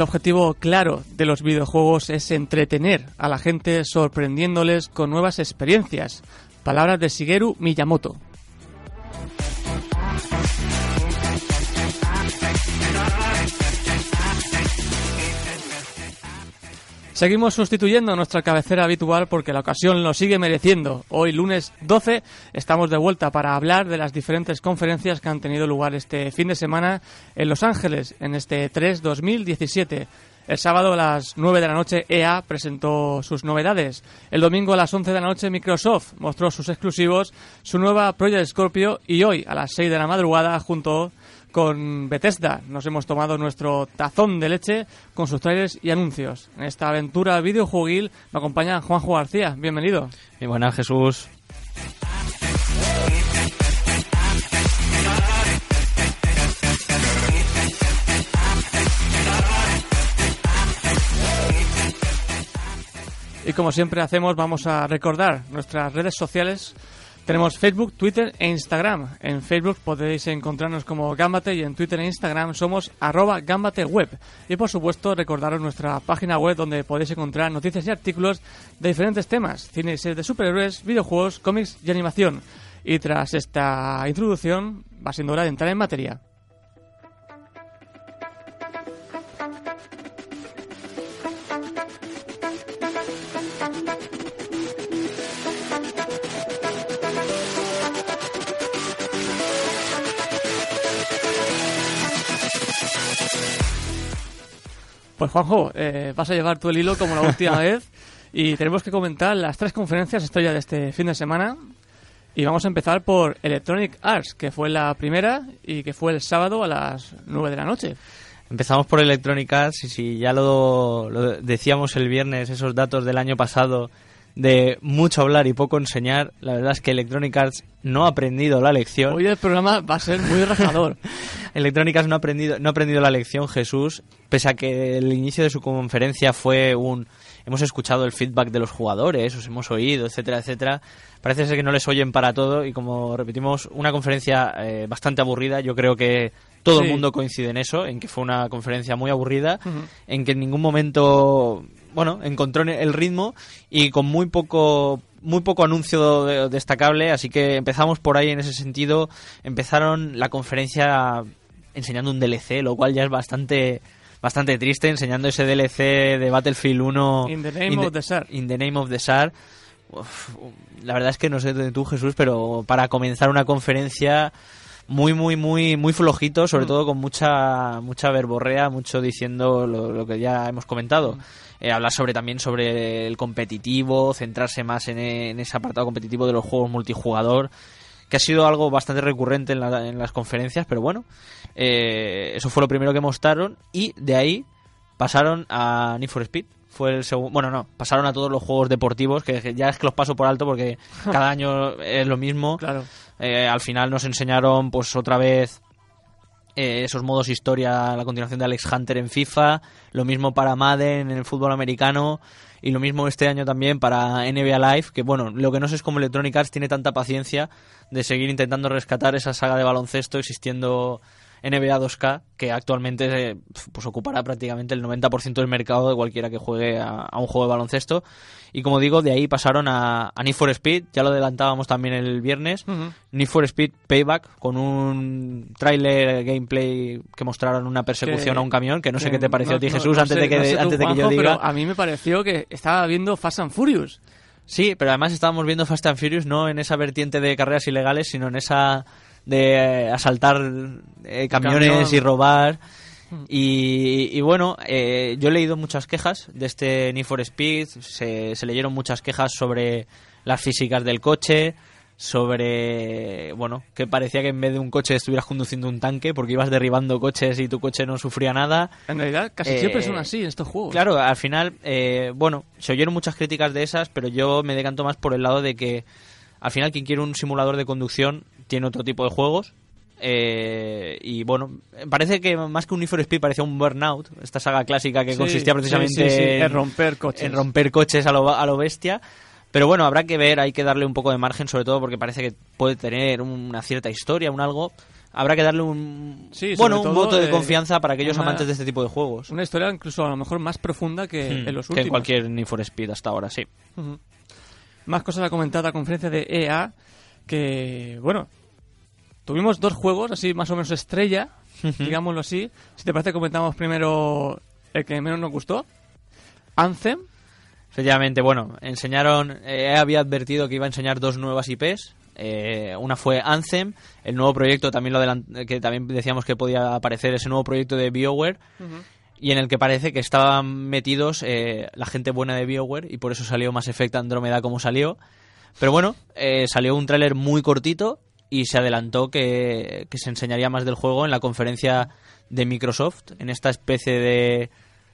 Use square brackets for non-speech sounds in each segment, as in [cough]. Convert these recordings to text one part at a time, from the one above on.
El objetivo claro de los videojuegos es entretener a la gente sorprendiéndoles con nuevas experiencias. Palabras de Shigeru Miyamoto. Seguimos sustituyendo nuestra cabecera habitual porque la ocasión lo sigue mereciendo. Hoy, lunes 12, estamos de vuelta para hablar de las diferentes conferencias que han tenido lugar este fin de semana en Los Ángeles, en este 3 2017. El sábado a las 9 de la noche EA presentó sus novedades. El domingo a las 11 de la noche Microsoft mostró sus exclusivos, su nueva Project Scorpio y hoy a las 6 de la madrugada junto con Bethesda. Nos hemos tomado nuestro tazón de leche con sus trailers y anuncios. En esta aventura videojueguil me acompaña Juanjo García. Bienvenido. Y buenas, Jesús. Y como siempre hacemos, vamos a recordar nuestras redes sociales tenemos Facebook, Twitter e Instagram. En Facebook podéis encontrarnos como Gambate y en Twitter e Instagram somos arroba gambateweb. Y por supuesto recordaros nuestra página web donde podéis encontrar noticias y artículos de diferentes temas, cine y series de superhéroes, videojuegos, cómics y animación. Y tras esta introducción va siendo hora de entrar en materia. Pues Juanjo, eh, vas a llevar tú el hilo como la última [laughs] vez y tenemos que comentar las tres conferencias estrella de este fin de semana. Y vamos a empezar por Electronic Arts, que fue la primera y que fue el sábado a las 9 de la noche. Empezamos por Electronic Arts y si ya lo, lo decíamos el viernes, esos datos del año pasado de mucho hablar y poco enseñar, la verdad es que Electronic Arts no ha aprendido la lección. Hoy el programa va a ser muy rajador. [laughs] Electronic Arts no ha aprendido, no ha aprendido la lección, Jesús, pese a que el inicio de su conferencia fue un hemos escuchado el feedback de los jugadores, os hemos oído, etcétera, etcétera. Parece ser que no les oyen para todo y como repetimos, una conferencia eh, bastante aburrida. Yo creo que todo el mundo coincide en eso, en que fue una conferencia muy aburrida, en que en ningún momento bueno, encontró el ritmo y con muy poco muy poco anuncio destacable, así que empezamos por ahí en ese sentido. Empezaron la conferencia enseñando un DLC, lo cual ya es bastante bastante triste, enseñando ese DLC de Battlefield 1 In the Name of the SAR. In the Name of the SAR. la verdad es que no sé de tú, Jesús, pero para comenzar una conferencia muy, muy, muy, muy flojito, sobre mm. todo con mucha, mucha verborrea, mucho diciendo lo, que ya hemos comentado. Mm. Eh, hablar sobre también sobre el competitivo, centrarse más en, ese apartado competitivo de los juegos multijugador, que ha sido algo bastante recurrente en, las conferencias, pero bueno, eh, eso fue lo primero que mostraron y de ahí pasaron a Need for Speed. Fue el segundo, bueno, no, pasaron a todos los juegos deportivos, que ya es que los paso por alto porque [laughs] cada año es lo mismo. Claro. Eh, al final nos enseñaron, pues otra vez, eh, esos modos historia, la continuación de Alex Hunter en FIFA, lo mismo para Madden en el fútbol americano y lo mismo este año también para NBA Live, que bueno, lo que no sé es cómo Electronic Arts tiene tanta paciencia de seguir intentando rescatar esa saga de baloncesto existiendo NBA 2K, que actualmente pues ocupará prácticamente el 90% del mercado de cualquiera que juegue a, un juego de baloncesto. Y como digo, de ahí pasaron a, Need for Speed, ya lo adelantábamos también el viernes, Need for Speed Payback, con un trailer gameplay que mostraron una persecución a un camión, que no sé qué te pareció a ti, Jesús, antes, de que, antes de que yo diga. Pero a mí me pareció que estaba viendo Fast and Furious. Sí, pero además estábamos viendo Fast and Furious no en esa vertiente de carreras ilegales, sino en esa de eh, asaltar eh, camiones Camión. y robar. Y, y bueno, eh, yo he leído muchas quejas de este Need for Speed, se, se leyeron muchas quejas sobre las físicas del coche, sobre, bueno, que parecía que en vez de un coche estuvieras conduciendo un tanque porque ibas derribando coches y tu coche no sufría nada. En realidad, casi Eh, siempre son así en estos juegos. Claro, al final, eh, bueno, se oyeron muchas críticas de esas, pero yo me decanto más por el lado de que al final quien quiere un simulador de conducción tiene otro tipo de juegos. eh, y bueno, parece que más que un Need for Speed parecía un Burnout, esta saga clásica que Sí, consistía precisamente sí, sí, en, en romper coches. en romper coches a lo, a lo bestia. Pero bueno, habrá que ver, hay que darle un poco de margen, sobre todo porque parece que puede tener una cierta historia, un algo. Habrá que darle un, Sí, bueno, un voto de eh, confianza para aquellos una- amantes de este tipo de juegos. Una historia incluso a lo mejor más profunda que Hmm, en los que últimos. en cualquier Need for Speed hasta ahora, sí. Ujú. Más cosas a comentar de la conferencia de EA, que, bueno, tuvimos dos juegos, así más o menos estrella, digámoslo así. Si te parece, comentamos primero el que menos nos gustó. Anthem. Efectivamente, bueno, enseñaron, eh, había advertido que iba a enseñar dos nuevas IPs. Eh, una fue Anthem, el nuevo proyecto también lo que también decíamos que podía aparecer ese nuevo proyecto de BioWare y en el que parece que estaban metidos eh, la gente buena de BioWare y por eso salió Mass Effect Andrómeda como salió. Pero bueno, eh, salió un tráiler muy cortito y se adelantó que, que se enseñaría más del juego en la conferencia de Microsoft, en esta especie de,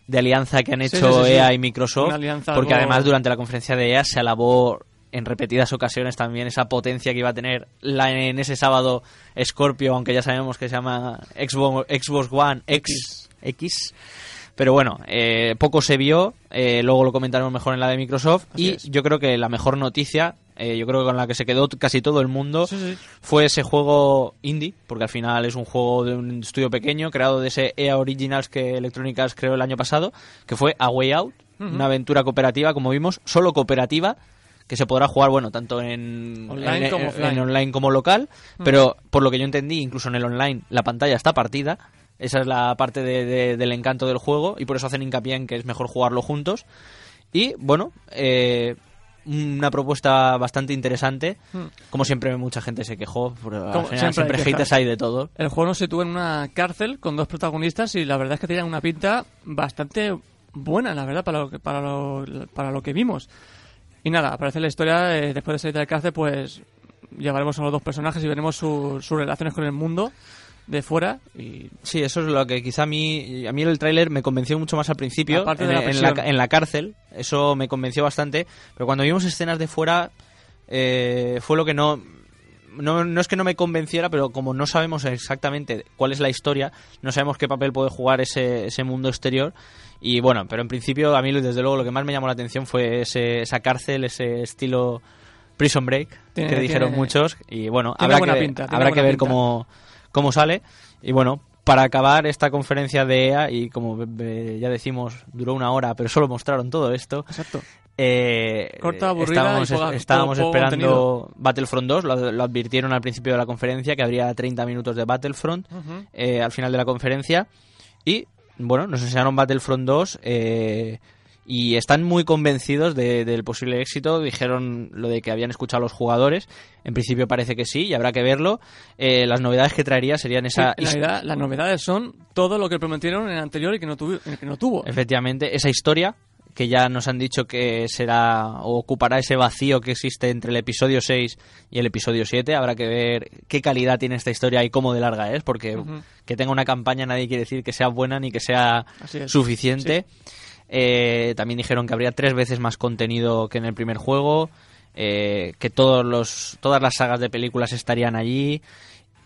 de alianza que han hecho sí, sí, sí. EA y Microsoft, porque algo- además durante la conferencia de EA se alabó en repetidas ocasiones también esa potencia que iba a tener la, en ese sábado Scorpio, aunque ya sabemos que se llama Xbox, Xbox One X. X. Pero bueno, eh, poco se vio, eh, luego lo comentaremos mejor en la de Microsoft. Así y es. yo creo que la mejor noticia, eh, yo creo que con la que se quedó casi todo el mundo, Sí, sí. fue ese juego indie, porque al final es un juego de un estudio pequeño, creado de ese EA Originals que Electronic Arts creó el año pasado, que fue A Way Out, una aventura cooperativa, como vimos, solo cooperativa, que se podrá jugar, bueno, tanto en Online en- como en- offline. en online como local, pero por lo que yo entendí, incluso en el online, la pantalla está partida. Esa es la parte de- de- del encanto del juego y por eso hacen hincapié en que es mejor jugarlo juntos. Y bueno, eh, una propuesta bastante interesante. Hmm. Como siempre, mucha gente se quejó. Al final siempre siempre, hay de todo. El juego nos sitúa en una cárcel con dos protagonistas y la verdad es que tenían una pinta bastante buena, la verdad, para lo que, para lo, para lo que vimos. Y nada, aparece la historia, eh, después de salir de la cárcel, pues llevaremos a los dos personajes y veremos su- sus relaciones con el mundo de fuera y Sí, eso es lo que quizá a mí, a mí el tráiler me convenció mucho más al principio, en, de la en la, presión. en la cárcel, eso me convenció bastante, pero cuando vimos escenas de fuera eh, fue lo que no, no... No es que no me convenciera, pero como no sabemos exactamente cuál es la historia, no sabemos qué papel puede jugar ese, ese mundo exterior. Y bueno, pero en principio a mí desde luego lo que más me llamó la atención fue ese, esa cárcel, ese estilo Prison Break, Tiene- que dijeron tiene- muchos. Y bueno, habrá, que, pinta, habrá que ver pinta. cómo, cómo sale. Y bueno, para acabar esta conferencia de EA, y como eh, ya decimos, duró una hora, pero solo mostraron todo esto. exacto. eh, Corta, aburrida estábamos, y poca- estábamos poco- poco esperando Battlefront 2, lo, lo advirtieron al principio de la conferencia que habría 30 minutos de Battlefront eh, al final de la conferencia. Y bueno, nos enseñaron Battlefront 2 eh, y están muy convencidos de- del posible éxito. Dijeron lo de que habían escuchado a los jugadores. En principio parece que sí y habrá que verlo. Eh, las novedades que traería serían Sí, esa en realidad, las novedades son todo lo que prometieron en el anterior y que no, tuvi- que no tuvo. Efectivamente, esa historia que ya nos han dicho que será o ocupará ese vacío que existe entre el episodio 6 y el episodio 7. Habrá que ver qué calidad tiene esta historia y cómo de larga es, porque que tenga una campaña nadie quiere decir que sea buena ni que sea es. Eh, también dijeron que habría tres veces más contenido que en el primer juego, eh, que todos los, todas las sagas de películas estarían allí,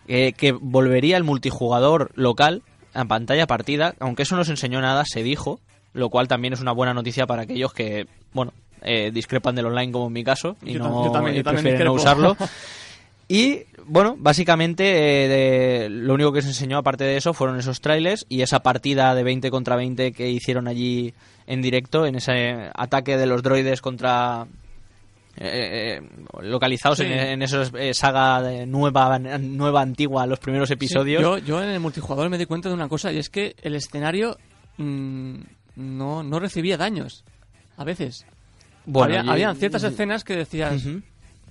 eh, que volvería el multijugador local a pantalla partida, aunque eso no se enseñó nada, se dijo, lo cual también es una buena noticia para aquellos que, bueno, eh, discrepan del online como en mi caso y Yo no yo también- yo también prefieren no usarlo. [laughs] Y bueno, básicamente eh, de- lo único que se enseñó aparte de eso fueron esos trailers y esa partida de 20 contra 20 que hicieron allí en directo, en ese ataque de los droides contra... eh, eh, localizados Sí. en, en esos eh, saga de nueva nueva antigua los primeros Sí, episodios yo, yo en el multijugador me di cuenta de una cosa y es que el escenario mm, no, no recibía daños. A veces. Bueno, Había- yo- habían ciertas escenas que decías.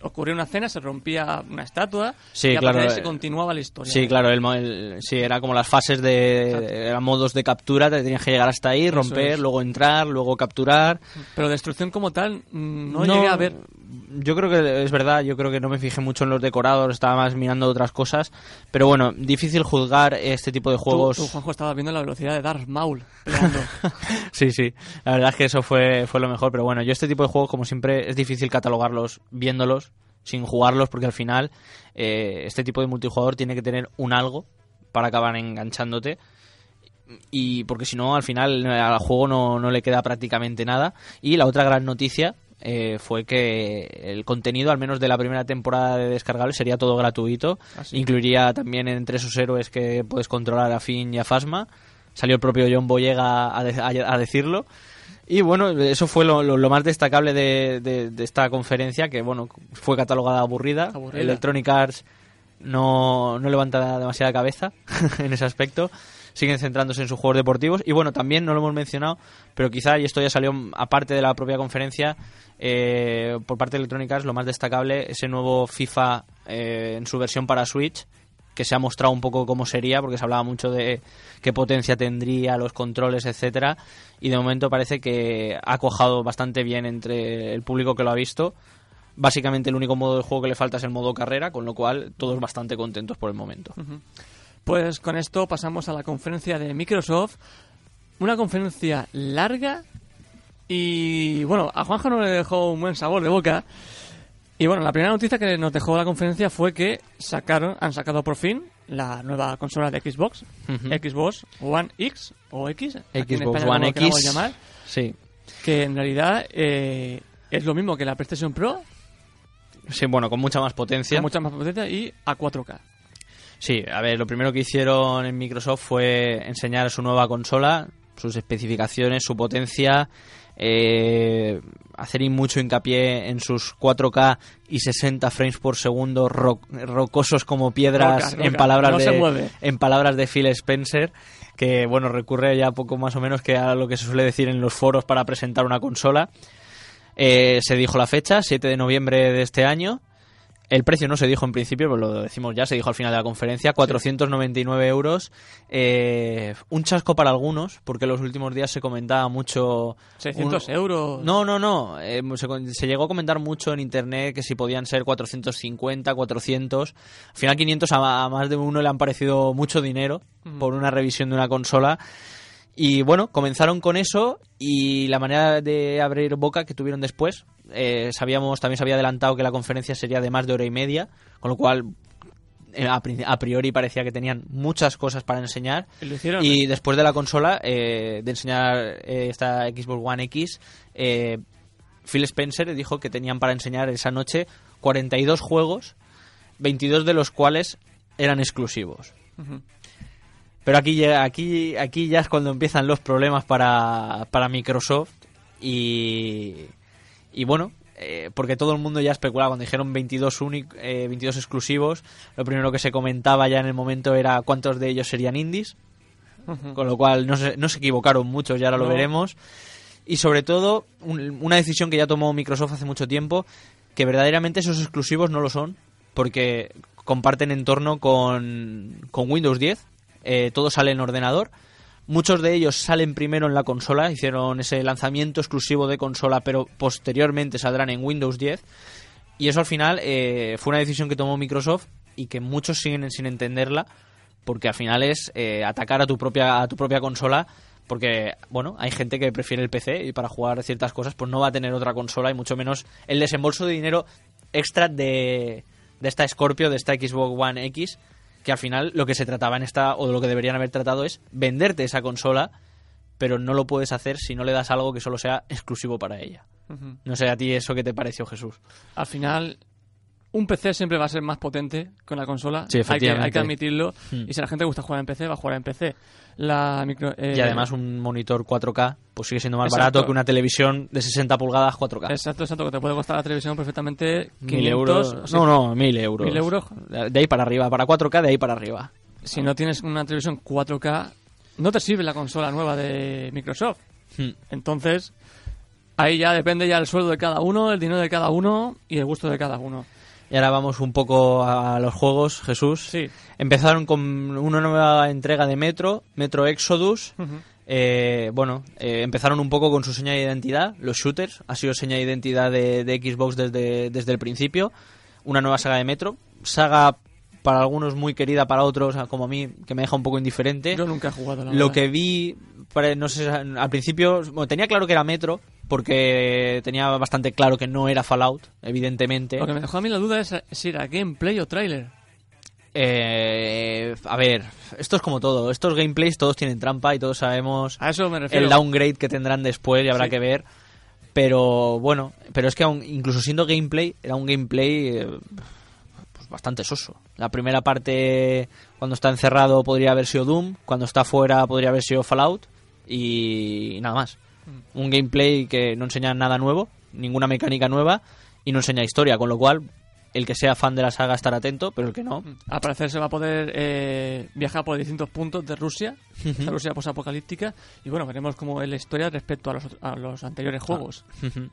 Ocurría una escena, se rompía una estatua Sí, y a partir de ahí se eh, continuaba la historia. Sí, claro, el, el- sí, era como las fases de eran modos de captura, te tenías que llegar hasta ahí, romper, es. luego entrar, luego capturar. Pero destrucción como tal, mm, no, llegué a ver. Yo creo que es verdad, yo creo que no me fijé mucho en los decorados, estaba más mirando otras cosas, pero bueno, difícil juzgar este tipo de juegos. Tú, tú, Juanjo, estabas viendo la velocidad de Darth Maul. [laughs] Sí, sí, la verdad es que eso fue, fue lo mejor, pero bueno, yo este tipo de juegos, como siempre, es difícil catalogarlos viéndolos, sin jugarlos, porque al final eh, este tipo de multijugador tiene que tener un algo para acabar enganchándote. Y porque si no, al final eh, al juego no, no le queda prácticamente nada. Y la otra gran noticia eh, fue que el contenido, al menos de la primera temporada de descargable, sería todo gratuito. Ah, sí. Incluiría también entre esos héroes que puedes controlar a Finn y a Fasma. Salió el propio John Boyega a, de- a- a decirlo. Y bueno, eso fue lo, lo- lo más destacable de, de- de esta conferencia, que bueno, fue catalogada aburrida. Aburrida. Electronic Arts no, no levanta demasiada cabeza [laughs] en ese aspecto. Siguen centrándose en sus juegos deportivos. Y bueno, también no lo hemos mencionado, pero quizá, y esto ya salió aparte de la propia conferencia, eh, por parte de Electronic Arts, lo más destacable, ese nuevo FIFA eh, en su versión para Switch, que se ha mostrado un poco cómo sería, porque se hablaba mucho de qué potencia tendría, los controles, etcétera, y de momento parece que ha cojado bastante bien entre el público que lo ha visto. Básicamente el único modo de juego que le falta es el modo carrera, con lo cual todos bastante contentos por el momento. Pues con esto pasamos a la conferencia de Microsoft. Una conferencia larga y bueno, a Juanjo no le dejó un buen sabor de boca. Y bueno, la primera noticia que nos dejó la conferencia fue que sacaron, han sacado por fin la nueva consola de Xbox. Xbox One X o X, Xbox One X. llamar, Sí. que en realidad eh, es lo mismo que la PlayStation Pro, Sí, bueno, con mucha más potencia. con mucha más potencia y a 4K. Sí, a ver, lo primero que hicieron en Microsoft fue enseñar su nueva consola, sus especificaciones, su potencia, eh, hacer mucho hincapié en sus 4K y 60 frames por segundo ro- rocosos como piedras Roca, en palabras no de en palabras de Phil Spencer que bueno recurre ya poco más o menos que a lo que se suele decir en los foros para presentar una consola. Eh, se dijo la fecha 7 de noviembre de este año el precio no se dijo en principio, pero lo decimos ya, se dijo al final de la conferencia, 499 euros. Eh, un chasco para algunos, porque los últimos días se comentaba mucho... 600 un- euros. No, no, no. eh, se, llegó a comentar mucho en internet que si podían ser 450, 400. Al final 500 a, a más de uno le han parecido mucho dinero por una revisión de una consola. Y bueno, comenzaron con eso y la manera de abrir boca que tuvieron después. Eh, sabíamos, también se había adelantado que la conferencia sería de más de hora y media, con lo cual eh, a, pri- a priori parecía que tenían muchas cosas para enseñar. Y hicieron. Y después de la consola, eh, de enseñar eh, esta Xbox One X, eh, Phil Spencer dijo que tenían para enseñar esa noche 42 juegos, 22 de los cuales eran exclusivos. Pero aquí, aquí, aquí ya es cuando empiezan los problemas para, para Microsoft y, y bueno, eh, porque todo el mundo ya especulaba cuando dijeron 22, únic- eh, 22 exclusivos, lo primero que se comentaba ya en el momento era cuántos de ellos serían indies, con lo cual no se, no se equivocaron muchos, ya ahora lo veremos. Y sobre todo, un- una decisión que ya tomó Microsoft hace mucho tiempo, que verdaderamente esos exclusivos no lo son, porque comparten entorno con, con Windows 10, eh, todo sale en ordenador. Muchos de ellos salen primero en la consola, hicieron ese lanzamiento exclusivo de consola, pero posteriormente saldrán en Windows 10. Y eso al final eh, fue una decisión que tomó Microsoft y que muchos siguen sin entenderla, porque al final es eh, atacar a tu propia a tu propia consola, porque bueno, hay gente que prefiere el PC y para jugar ciertas cosas pues no va a tener otra consola y mucho menos el desembolso de dinero extra de, de esta Scorpio, de esta Xbox One X, que al final lo que se trataba en esta o de lo que deberían haber tratado es venderte esa consola, pero no lo puedes hacer si no le das algo que solo sea exclusivo para ella. No sé a ti eso que te pareció, Jesús. Al final, un PC siempre va a ser más potente que una consola. Sí, hay, que, hay que admitirlo. Hmm. Y si a la gente gusta jugar en PC, va a jugar en PC. La micro, eh, Y además un monitor 4K pues sigue siendo más Exacto. barato que una televisión de 60 pulgadas 4K. Exacto, exacto, que te puede costar la televisión perfectamente 500 Mil euros. o sea, No, no, mil euros. Mil euros. De ahí para arriba. Para 4K, de ahí para arriba. Si no tienes una televisión 4K, no te sirve la consola nueva de Microsoft. Hmm. Entonces, Ahí ya depende ya el sueldo de cada uno, el dinero de cada uno y el gusto de cada uno. Y ahora vamos un poco a los juegos, Jesús. Sí. Empezaron con una nueva entrega de Metro, Metro Exodus. Eh, bueno, eh, empezaron un poco con su seña de identidad, los shooters, ha sido seña de identidad de, de Xbox desde, desde el principio. Una nueva saga de Metro, saga para algunos muy querida, para otros, como a mí, que me deja un poco indiferente. Yo nunca he jugado la Lo verdad. que vi, no sé, al principio, bueno, tenía claro que era Metro, porque tenía bastante claro que no era Fallout, evidentemente. Lo que me dejó a mí la duda es si era gameplay o trailer. Eh, a ver, esto es como todo. Estos gameplays todos tienen trampa y todos sabemos A eso me refiero. el downgrade que tendrán después y habrá Sí. que ver. Pero bueno, pero es que aun- incluso siendo gameplay, era un gameplay eh, pues bastante soso. La primera parte, cuando está encerrado, podría haber sido Doom. Cuando está fuera, podría haber sido Fallout. Y, nada más. Mm. Un gameplay que no enseña nada nuevo, ninguna mecánica nueva y no enseña historia. Con lo cual, el que sea fan de la saga estará atento, pero el que no, Al parecer se va a poder eh, viajar por distintos puntos de Rusia, esa Rusia posapocalíptica, y bueno, veremos cómo es la historia respecto a los, a los anteriores juegos. [laughs] Ujú.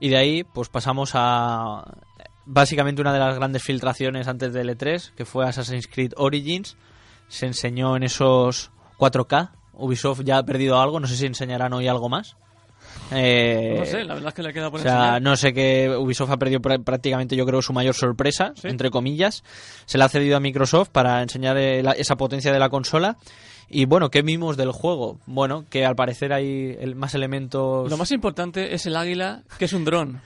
Y de ahí, pues pasamos a básicamente una de las grandes filtraciones antes del E3, que fue Assassin's Creed Origins. Se enseñó en esos 4K. Ubisoft ya ha perdido algo, no sé si enseñarán hoy algo más. Eh, no sé, la verdad es que le queda por o sea, enseñar. no sé que Ubisoft ha perdido pr- prácticamente, yo creo, su mayor sorpresa, Sí. entre comillas. Se la ha cedido a Microsoft para enseñar eh, la- esa potencia de la consola. Y bueno, ¿qué mimos del juego? Bueno, que al parecer hay el- más elementos. Lo más importante es el águila, que es un dron.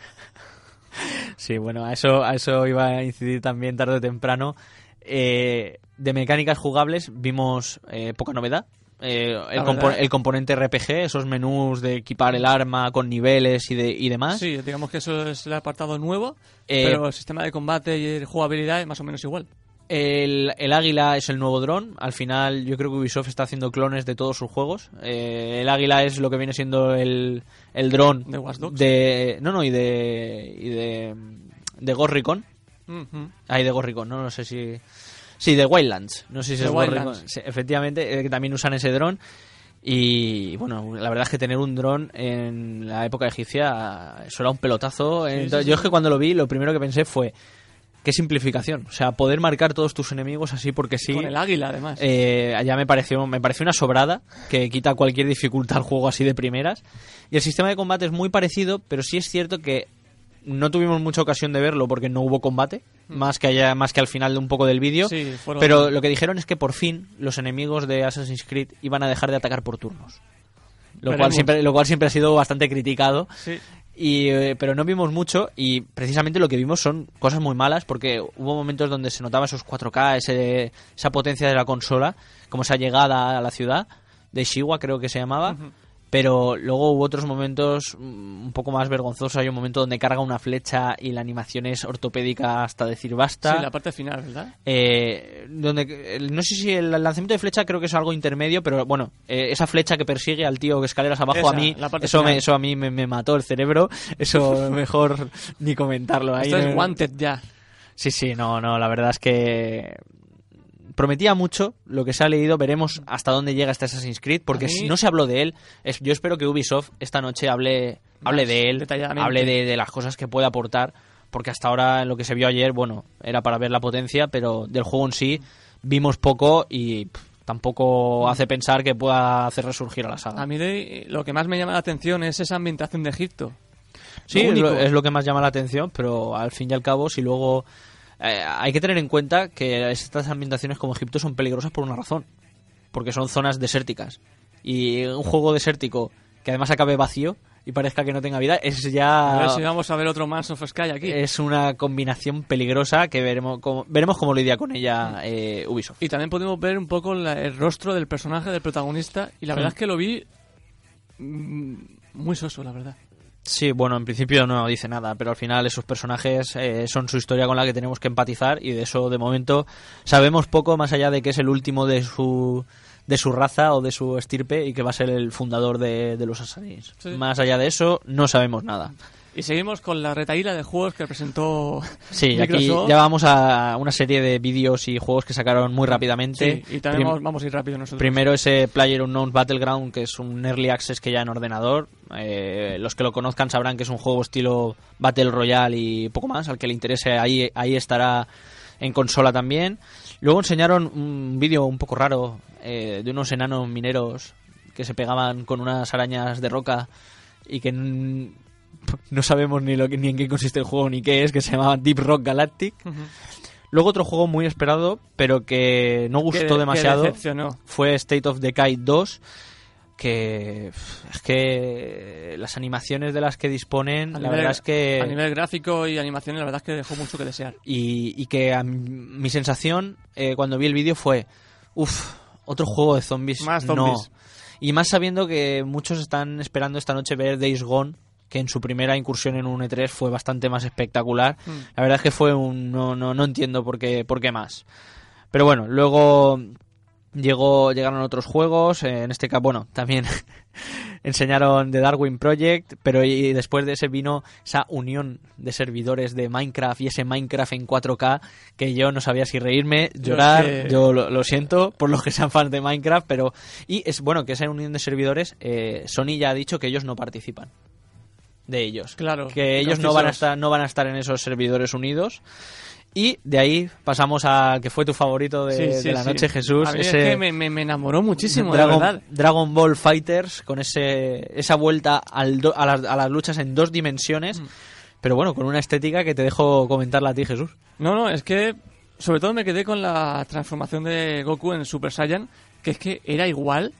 Sí, bueno, a eso, a eso iba a incidir también tarde o temprano. Eh, de mecánicas jugables vimos eh, poca novedad. Eh, el, La compo- verdad. el componente RPG, esos menús de equipar el arma con niveles y, de, y demás. Sí, digamos que eso es el apartado nuevo, Eh, pero el sistema de combate y jugabilidad es más o menos igual. El, el águila es el nuevo dron. Al final, yo creo que Ubisoft está haciendo clones de todos sus juegos. Eh, el águila es lo que viene siendo el, el dron De Watch Dogs. de. No, no, y de. Y de. De Ghost Recon. Ahí de Ghost Recon, ¿no? No sé si. Sí, de Wildlands. No sé si es Wildlands. Sí, efectivamente, eh, que también usan ese dron. Y bueno, la verdad es que tener un dron en la época egipcia, eso era un pelotazo. Entonces, sí, yo es que cuando lo vi, lo primero que pensé fue. Qué simplificación. O sea, poder marcar todos tus enemigos así porque sí. Con el águila, además. Eh, ya me pareció, me pareció una sobrada que quita cualquier dificultad al juego así de primeras. Y el sistema de combate es muy parecido, pero sí es cierto que no tuvimos mucha ocasión de verlo porque no hubo combate, más que haya, más que al final de un poco del vídeo. Mm. Sí, Pero lo que dijeron es que por fin los enemigos de Assassin's Creed iban a dejar de atacar por turnos. Lo cual, siempre, lo cual siempre ha sido bastante criticado. Sí. Y, eh, pero no vimos mucho y precisamente lo que vimos son cosas muy malas porque hubo momentos donde se notaba esos 4K, ese, esa potencia de la consola, como esa llegada a la ciudad de Shiwa creo que se llamaba. Pero luego hubo otros momentos mm, un poco más vergonzosos. Hay un momento donde carga una flecha y la animación es ortopédica hasta decir basta. Sí, la parte final, ¿verdad? Eh, donde el- no sé si el lanzamiento de flecha creo que es algo intermedio, pero bueno, eh, esa flecha que persigue al tío que escaleras abajo Esa, a mí, eso, me, eso a mí me, me mató el cerebro, eso [laughs] mejor ni comentarlo. Ahí Esto es Wanted ya. Sí, sí, no, no, la verdad es que prometía mucho lo que se ha leído, veremos hasta dónde llega este Assassin's Creed, porque mí- si no se habló de él, es, yo espero que Ubisoft esta noche hable, hable Más de él, hable de, de las cosas que puede aportar, porque hasta ahora en lo que se vio ayer, bueno, era para ver la potencia, pero del juego en sí vimos poco y pff, tampoco hace pensar que pueda hacer resurgir a la saga. A mí de- lo que más me llama la atención es esa ambientación de Egipto. Sí, Lo es lo, único. es lo que más llama la atención, pero al fin y al cabo, si luego... eh, hay que tener en cuenta que estas ambientaciones como Egipto son peligrosas por una razón. Porque son zonas desérticas. Y un juego desértico que además acabe vacío y parezca que no tenga vida, es A ver ya... si vamos a ver otro Mars of Sky aquí. Es una combinación peligrosa que veremos cómo, veremos cómo lidia con ella eh, Ubisoft. Y también podemos ver un poco la- el rostro del personaje, del protagonista. Y la verdad es que lo vi mm, muy soso, la verdad. Sí, bueno, en principio no dice nada, pero al final esos personajes eh, son su historia con la que tenemos que empatizar y de eso de momento sabemos poco más allá de que es el último de su de su raza o de su estirpe y que va a ser el fundador de, de los Assassins. Sí. Más allá de eso no sabemos nada. Y seguimos con la retaíla de juegos que presentó Sí, aquí ya vamos a una serie de vídeos y juegos que sacaron muy rápidamente. Sí, y también Prim- vamos, a ir rápido nosotros. Primero ese Player Unknown Battleground, que es un early access que ya en ordenador. Eh, los que lo conozcan sabrán que es un juego estilo Battle Royale y poco más. Al que le interese, ahí, ahí estará en consola también. Luego enseñaron un vídeo un poco raro eh, de unos enanos mineros que se pegaban con unas arañas de roca y que [laughs] no sabemos ni, lo que, ni en qué consiste el juego ni qué es, que se llama Deep Rock Galactic. Luego otro juego muy esperado, pero que no gustó que demasiado fue State of Decay 2 que es que las animaciones de las que disponen A la nivel- verdad es que A nivel gráfico y animación, la verdad es que dejó mucho que desear. y, y que a mi, mi sensación eh, cuando vi el vídeo fue uff otro juego de zombies Más no zombies. y más sabiendo que muchos están esperando esta noche ver Days Gone que en su primera incursión en un E3 fue bastante más espectacular. Mm. la verdad es que fue un no no no entiendo por qué por qué más. Pero bueno luego llegó llegaron otros juegos eh, en este caso bueno también [laughs] enseñaron The Darwin Project pero y después de ese vino esa unión de servidores de Minecraft y ese Minecraft en 4K que yo no sabía si reírme llorar que- yo lo, lo siento por los que sean fans de Minecraft pero y es bueno que esa unión de servidores eh, Sony ya ha dicho que ellos no participan de ellos Claro, que ellos no van a estar no van a estar en esos servidores unidos y de ahí pasamos al que fue tu favorito de, Sí, de la sí. noche Jesús A mí ese es que me, me- me enamoró muchísimo, de Dragon, verdad. Dragon Ball Fighters con ese esa vuelta al do- a, las, a las luchas en dos dimensiones Mm. pero bueno con una estética que te dejo comentarla a ti Jesús No, no, es que sobre todo me quedé con la transformación de Goku en Super Saiyan, que es que era igual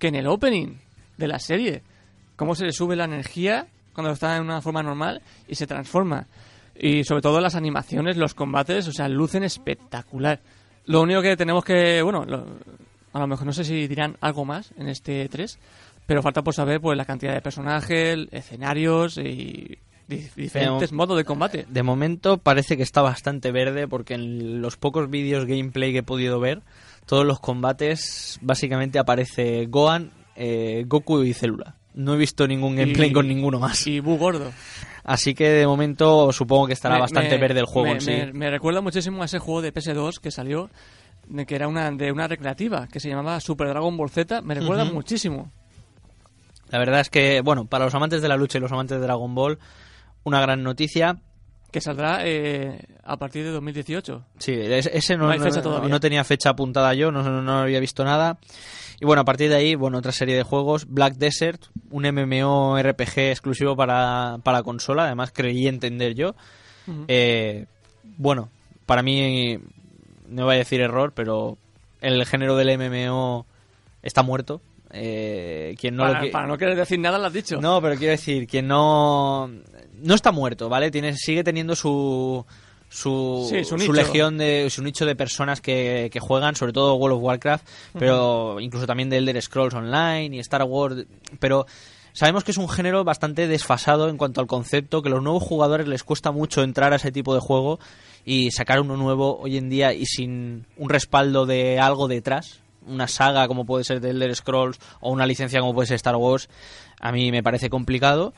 que en el opening de la serie. Cómo se le sube la energía cuando está en una forma normal y se transforma. Y sobre todo las animaciones, los combates, o sea, lucen espectacular. Lo único que tenemos que, bueno, lo- a lo mejor no sé si dirán algo más en este 3, pero falta por saber pues la cantidad de personajes, escenarios y di- diferentes modos de combate. de momento parece que está bastante verde porque en los pocos vídeos gameplay que he podido ver todos los combates básicamente aparece Gohan eh, Goku y Célula no he visto ningún gameplay Y- con ninguno más Y Bu Gordo. Así que de momento supongo que estará Me- bastante me- verde el juego me, en sí. me- recuerda muchísimo a ese juego de PS2 que salió, que era una de una recreativa, que se llamaba Super Dragon Ball Z. Me recuerda muchísimo. La verdad es que, bueno, para los amantes de la lucha y los amantes de Dragon Ball, una gran noticia. Que saldrá eh, a partir de 2018. Sí, es- ese no, No no- no tenía fecha apuntada yo, no, no había visto nada. Y bueno, a partir de ahí, bueno, otra serie de juegos, Black Desert, un MMO RPG exclusivo para, para consola, además creí entender yo. Eh, bueno, para mí, no voy a decir error, pero el género del MMO está muerto. Eh, quien no para, lo para no querer decir nada, lo has dicho. No, pero quiero decir que no no está muerto, ¿vale? Tiene sigue teniendo su su, Sí, su legión de su nicho de personas que, que juegan, sobre todo World of Warcraft, pero incluso también de Elder Scrolls Online y Star Wars, pero sabemos que es un género bastante desfasado en cuanto al concepto, que a los nuevos jugadores les cuesta mucho entrar a ese tipo de juego y sacar uno nuevo hoy en día y sin un respaldo de algo detrás, una saga como puede ser de Elder Scrolls o una licencia como puede ser Star Wars, a mí me parece complicado.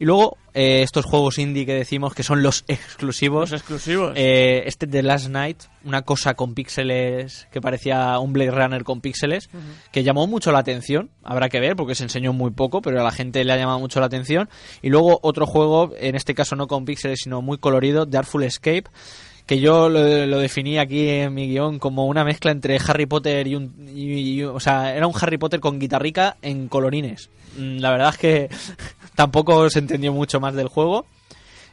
Y luego, eh, estos juegos indie que decimos que son los exclusivos. Los exclusivos. Eh, este de Last Night, una cosa con píxeles que parecía un Blade Runner con píxeles, que llamó mucho la atención. Habrá que ver porque se enseñó muy poco, pero a la gente le ha llamado mucho la atención. Y luego otro juego, en este caso no con píxeles, sino muy colorido, The Artful Escape, que yo lo, lo definí aquí en mi guion como una mezcla entre Harry Potter y un... y- y- o sea, era un Harry Potter con guitarrica en colorines. Mm, La verdad es que tampoco se entendió mucho más del juego.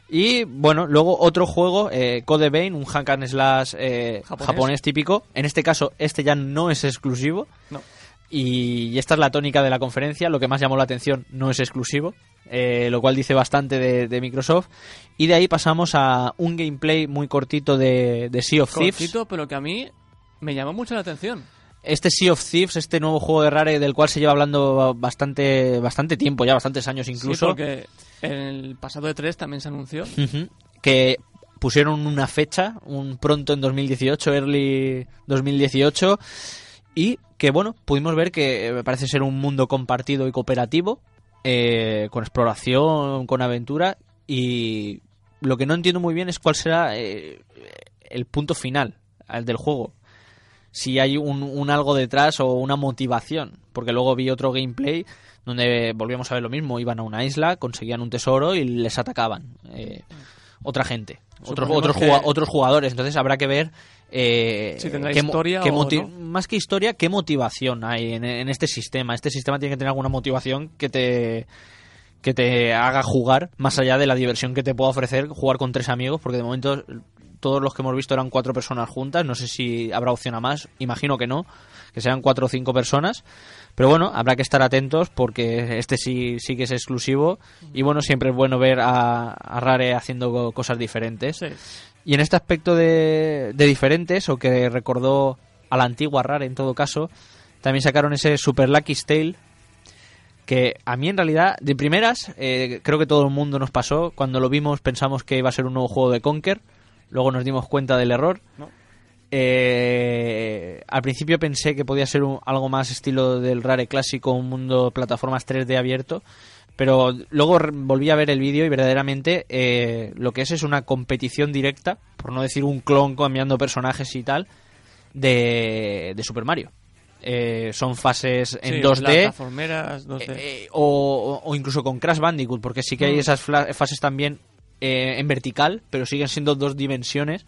Y bueno, luego otro juego, eh, Code Vein, un hack and slash eh, Japonés. japonés. típico. En este caso, este ya no es exclusivo. No. Y, esta es la tónica de la conferencia. Lo que más llamó la atención no es exclusivo, eh, lo cual dice bastante de, de Microsoft. Y de ahí pasamos a un gameplay muy cortito de, de Sea of Thieves. Cortito, pero que a mí me llamó mucho la atención. Este Sea of Thieves, este nuevo juego de Rare del cual se lleva hablando bastante, bastante tiempo, ya bastantes años incluso. Sí, porque en el pasado de 3 también se anunció. Que pusieron una fecha, un pronto en 2018, early 2018, y que bueno, pudimos ver que eh, parece ser un mundo compartido y cooperativo, eh, con exploración, con aventura, y lo que no entiendo muy bien es cuál será eh, el punto final al del juego. Si hay un, un algo detrás o una motivación. Porque luego vi otro gameplay donde volvíamos a ver lo mismo. Iban a una isla, conseguían un tesoro y les atacaban. eh, otra gente. Otros, otros, que- otros jugadores. Entonces habrá que ver... eh, Si qué historia qué o moti- no. Más que historia, ¿qué motivación hay en, en este sistema? Este sistema tiene que tener alguna motivación que te que te haga jugar más allá de la diversión que te pueda ofrecer jugar con tres amigos, porque de momento todos los que hemos visto eran cuatro personas juntas, no sé si habrá opción a más, imagino que no, que sean cuatro o cinco personas, pero bueno, habrá que estar atentos porque este sí, sí que es exclusivo y bueno, siempre es bueno ver a, a Rare haciendo co- cosas diferentes. Sí. Y en este aspecto de, de diferentes, o que recordó a la antigua Rare en todo caso, también sacaron ese Super Lucky Tale, que a mí en realidad, de primeras, eh, creo que todo el mundo nos pasó. Cuando lo vimos pensamos que iba a ser un nuevo juego de Conker, luego nos dimos cuenta del error. No. Eh, al principio pensé que podía ser un- algo más estilo del Rare clásico, un mundo plataformas 3D abierto, pero luego volví a ver el vídeo y verdaderamente eh, lo que es es una competición directa, por no decir un clon cambiando personajes y tal, de, de Super Mario. Eh, son fases en Sí, 2D plataformeras, 2D. eh, eh, o, o incluso con Crash Bandicoot, porque sí que hay Mm. esas fases también eh, en vertical, pero siguen siendo dos dimensiones.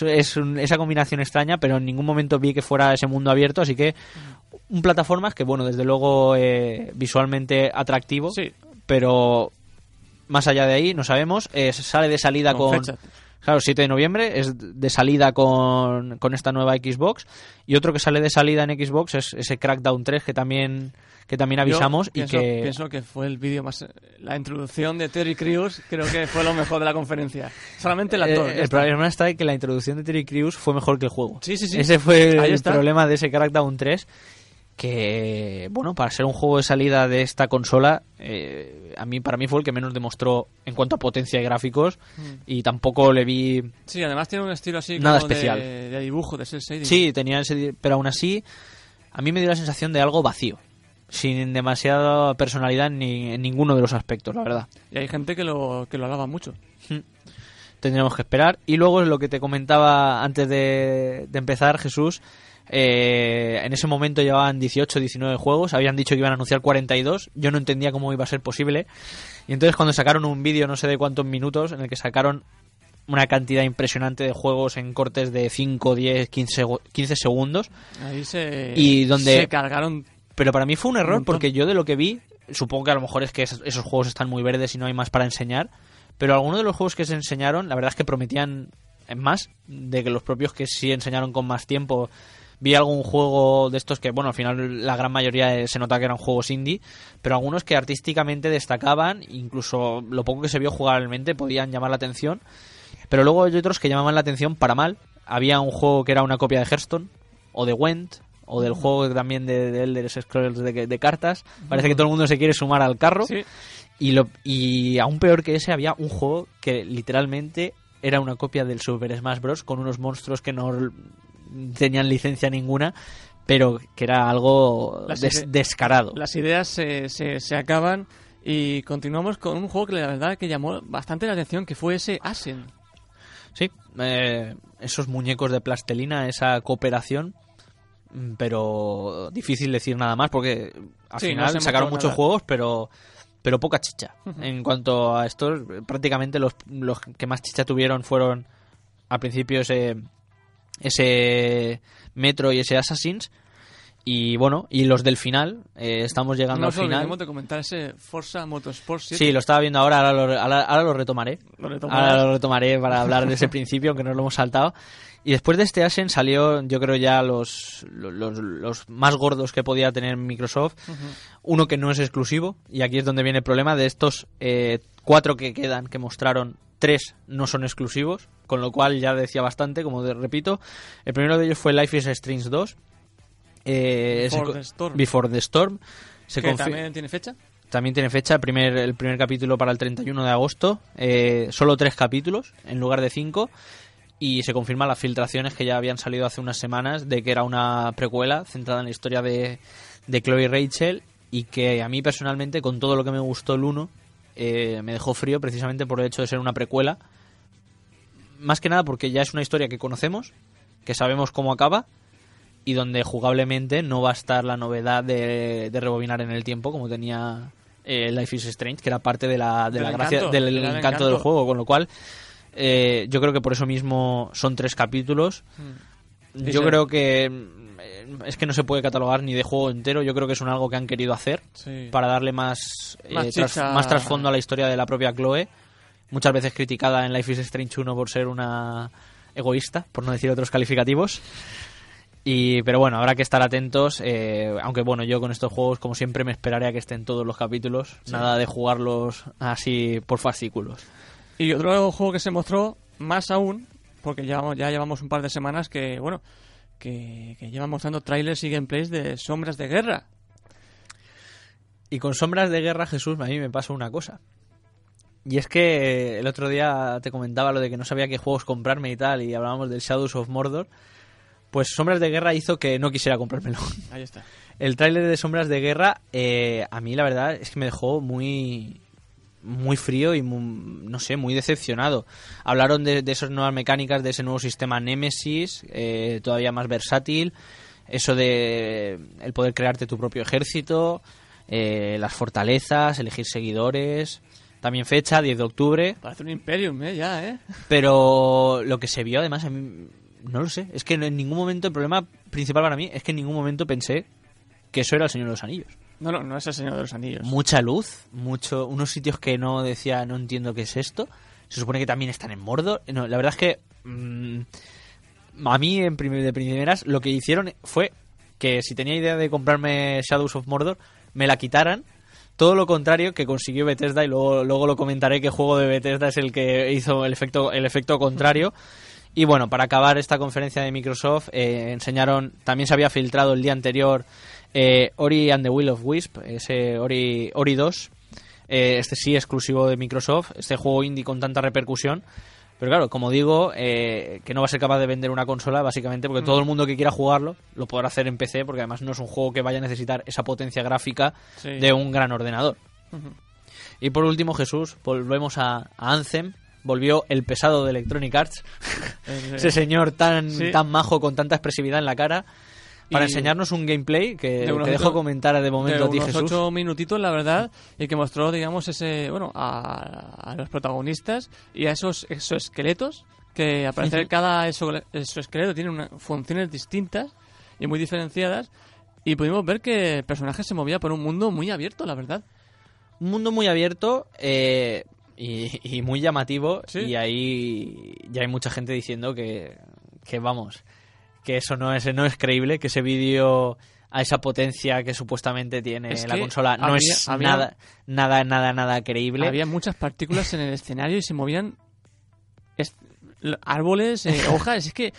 Es un- esa combinación extraña, pero en ningún momento vi que fuera ese mundo abierto, así que un plataformas que, bueno, desde luego eh, visualmente atractivo, Sí, pero más allá de ahí no sabemos. Eh, sale de salida con con. Claro, 7 de noviembre es de salida con, con esta nueva Xbox. Y otro que sale de salida en Xbox es ese Crackdown 3 que también, que también Yo avisamos y que... pienso que fue el vídeo más la introducción de Terry Crews creo que fue lo mejor de la conferencia solamente el actor Eh, ya el está. problema está en que la introducción de Terry Crews fue mejor que el juego. Sí, sí, sí. Ese fue Ahí el está. problema de ese Crackdown 3 que bueno para ser un juego de salida de esta consola eh, a mí para mí fue el que menos demostró en cuanto a potencia y gráficos Mm. y tampoco le vi sí además tiene un estilo así Nada como de- especial. de, dibujo de shading Sí, tenía ese, pero aún así a mí me dio la sensación de algo vacío, sin demasiada personalidad ni en ninguno de los aspectos, la verdad. y hay gente que lo que lo alaba mucho Tendremos que esperar. Y luego lo que te comentaba antes de, de empezar, Jesús, eh, en ese momento llevaban 18, 19 juegos, habían dicho que iban a anunciar 42, yo no entendía cómo iba a ser posible. Y entonces cuando sacaron un vídeo, no sé de cuántos minutos, en el que sacaron una cantidad impresionante de juegos en cortes de 5, 10, 15, segu- 15 segundos, ahí se Y donde- se cargaron Pero para mí fue un error porque yo de lo que vi, supongo que a lo mejor es que esos, juegos están muy verdes y no hay más para enseñar, pero algunos de los juegos que se enseñaron, la verdad es que prometían más de que los propios que sí enseñaron con más tiempo. Vi algún juego de estos que, bueno, al final la gran mayoría eh, se nota que eran juegos indie, pero algunos que artísticamente destacaban, incluso lo poco que se vio jugarmente podían llamar la atención, pero luego hay otros que llamaban la atención para mal. Había un juego que era una copia de Hearthstone, o de Went, o del juego también de, de Elder Scrolls de, de cartas. Parece que todo el mundo se quiere sumar al carro. sí Y, lo, y aún peor que ese, había un juego que literalmente era una copia del Super Smash Bros. con unos monstruos que no tenían licencia ninguna, pero que era algo des- descarado. las ideas se, se, se acaban y continuamos con un juego que la verdad que llamó bastante la atención que fue ese Asen Sí, eh, esos muñecos de plastelina, esa cooperación, pero difícil decir nada más porque al Sí, no final sacaron muchos nada. juegos, pero pero poca chicha. En cuanto a estos, prácticamente los, los que más chicha tuvieron fueron al principio ese ese Metro y ese Assassins y bueno, y los del final, eh, estamos llegando no al final. de comentar ese Forza Motorsport 7 Sí, lo estaba viendo ahora, ahora lo, ahora- ahora lo retomaré. Lo. Ahora lo retomaré para hablar de ese [laughs] principio, aunque nos lo hemos saltado. Y después de este Ashen salió, yo creo ya los, los, los más gordos que podía tener Microsoft. Uno que no es exclusivo, y aquí es donde viene el problema de estos eh, cuatro que quedan, que mostraron, tres no son exclusivos, con lo cual ya decía bastante, como de- repito. El primero de ellos fue Life is Strange 2. Eh, Before se the Storm. Before the Storm. Se que también tiene fecha también tiene fecha, el primer, el primer capítulo para el 31 de agosto. eh, solo tres capítulos en lugar de cinco. Y se confirman las filtraciones que ya habían salido hace unas semanas de que era una precuela centrada en la historia de, de Chloe y Rachel. Y que a mí personalmente, con todo lo que me gustó el 1, eh, me dejó frío precisamente por el hecho de ser una precuela. Más que nada porque ya es una historia que conocemos, que sabemos cómo acaba y donde jugablemente no va a estar la novedad de, de rebobinar en el tiempo como tenía eh, Life is Strange, que era parte de la, de Del la gracia, encanto, del del encanto, encanto. del juego, con lo cual eh, yo creo que por eso mismo son tres capítulos. Mm. Yo creo que mm, es que no se puede catalogar ni de juego entero, yo creo que es un algo que han querido hacer Sí. para darle más, eh, Más tras- chicha. más trasfondo a la historia de la propia Chloe. Muchas veces criticada en Life is Strange 1 por ser una egoísta, por no decir otros calificativos. Y, pero bueno, habrá que estar atentos. eh, aunque bueno, yo con estos juegos, como siempre, me esperaré a que estén todos los capítulos. Nada de jugarlos así por fascículos. Y otro juego que se mostró, más aún, porque llevamos, ya llevamos un par de semanas que, bueno, que, que llevan mostrando trailers y gameplays de Sombras de Guerra. Y con Sombras de Guerra, Jesús, a mí me pasa una cosa. Y es que el otro día te comentaba lo de que no sabía qué juegos comprarme y tal, y hablábamos del Shadows of Mordor. Pues Sombras de Guerra hizo que no quisiera comprármelo. Ahí está. [laughs] El tráiler de Sombras de Guerra, eh, a mí la verdad es que me dejó muy muy frío y muy- no sé, muy decepcionado. Hablaron de, de esas nuevas mecánicas, de ese nuevo sistema Nemesis, eh, todavía más versátil, eso de el poder crearte tu propio ejército, eh, las fortalezas, elegir seguidores, también fecha, 10 de octubre, Parece un Imperium, ¿eh? Ya, ¿eh? pero lo que se vio además, a mí, no lo sé, es que en ningún momento, el problema principal para mí es que en ningún momento pensé que eso era el Señor de los Anillos. No, no, no es el Señor de los Anillos. Mucha luz, mucho, unos sitios que no decía, no entiendo qué es esto. Se supone que también están en Mordor. No, la verdad es que mm, a mí en prim- de primeras lo que hicieron fue que si tenía idea de comprarme Shadows of Mordor, me la quitaran. Todo lo contrario que consiguió Bethesda y luego, luego lo comentaré qué juego de Bethesda es el que hizo el efecto, el efecto contrario. Y bueno, para acabar esta conferencia de Microsoft, eh, enseñaron, también se había filtrado el día anterior eh, Ori and the Will of Wisp, ese Ori, Ori 2, eh, este sí exclusivo de Microsoft, este juego indie con tanta repercusión. Pero claro, como digo, eh, que no va a ser capaz de vender una consola, básicamente porque todo el mundo que quiera jugarlo lo podrá hacer en PC, porque además no es un juego que vaya a necesitar esa potencia gráfica Sí. de un gran ordenador. Y por último, Jesús, volvemos a, a Anthem. Volvió el pesado de Electronic Arts, [laughs] ese señor tan, Sí. tan majo con tanta expresividad en la cara, para Y- enseñarnos un gameplay que, De que dejo comentar de momento de a ti, unos Jesús. ocho minutitos, la verdad, y que mostró, digamos, ese, bueno, a, a los protagonistas y a esos exoesqueletos, que al parecer cada exoesqueleto tiene unas funciones distintas y muy diferenciadas, y pudimos ver que el personaje se movía por un mundo muy abierto, la verdad. Un mundo muy abierto eh, y, y muy llamativo, Sí. y ahí ya hay mucha gente diciendo que, que vamos, que eso no es, no es creíble, que ese vídeo a esa potencia que supuestamente tiene Es la consola no había- es había- nada, nada, nada, nada creíble. Había muchas partículas en el escenario y se movían árboles, eh, [laughs] hojas, es que